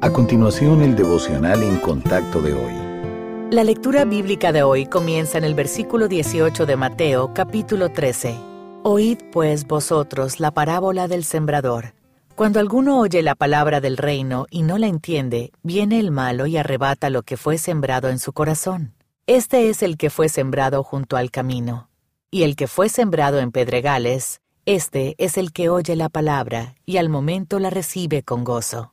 A continuación, el devocional en contacto de hoy. La lectura bíblica de hoy comienza en el versículo 18 de Mateo, capítulo 13. Oíd pues vosotros la parábola del sembrador. Cuando alguno oye la palabra del reino y no la entiende, viene el malo y arrebata lo que fue sembrado en su corazón. Este es el que fue sembrado junto al camino. Y el que fue sembrado en pedregales, este es el que oye la palabra y al momento la recibe con gozo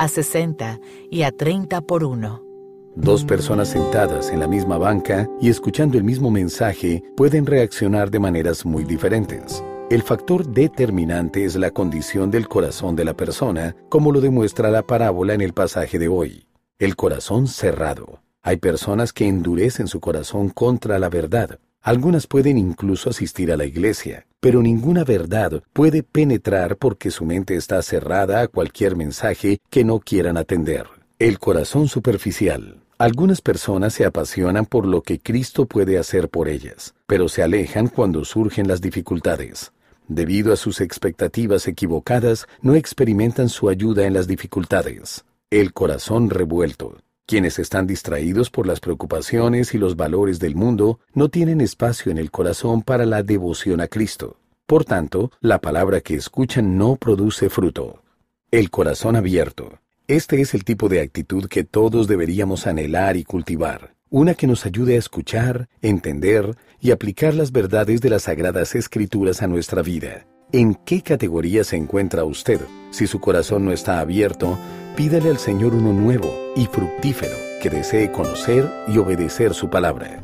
a 60 y a 30 por uno. Dos personas sentadas en la misma banca y escuchando el mismo mensaje pueden reaccionar de maneras muy diferentes. El factor determinante es la condición del corazón de la persona, como lo demuestra la parábola en el pasaje de hoy. El corazón cerrado. Hay personas que endurecen su corazón contra la verdad, algunas pueden incluso asistir a la iglesia, pero ninguna verdad puede penetrar porque su mente está cerrada a cualquier mensaje que no quieran atender. El corazón superficial. Algunas personas se apasionan por lo que Cristo puede hacer por ellas, pero se alejan cuando surgen las dificultades. Debido a sus expectativas equivocadas, no experimentan su ayuda en las dificultades. El corazón revuelto. Quienes están distraídos por las preocupaciones y los valores del mundo no tienen espacio en el corazón para la devoción a Cristo. Por tanto, la palabra que escuchan no produce fruto. El corazón abierto. Este es el tipo de actitud que todos deberíamos anhelar y cultivar. Una que nos ayude a escuchar, entender y aplicar las verdades de las sagradas escrituras a nuestra vida. ¿En qué categoría se encuentra usted? Si su corazón no está abierto, pídale al Señor uno nuevo y fructífero que desee conocer y obedecer su palabra.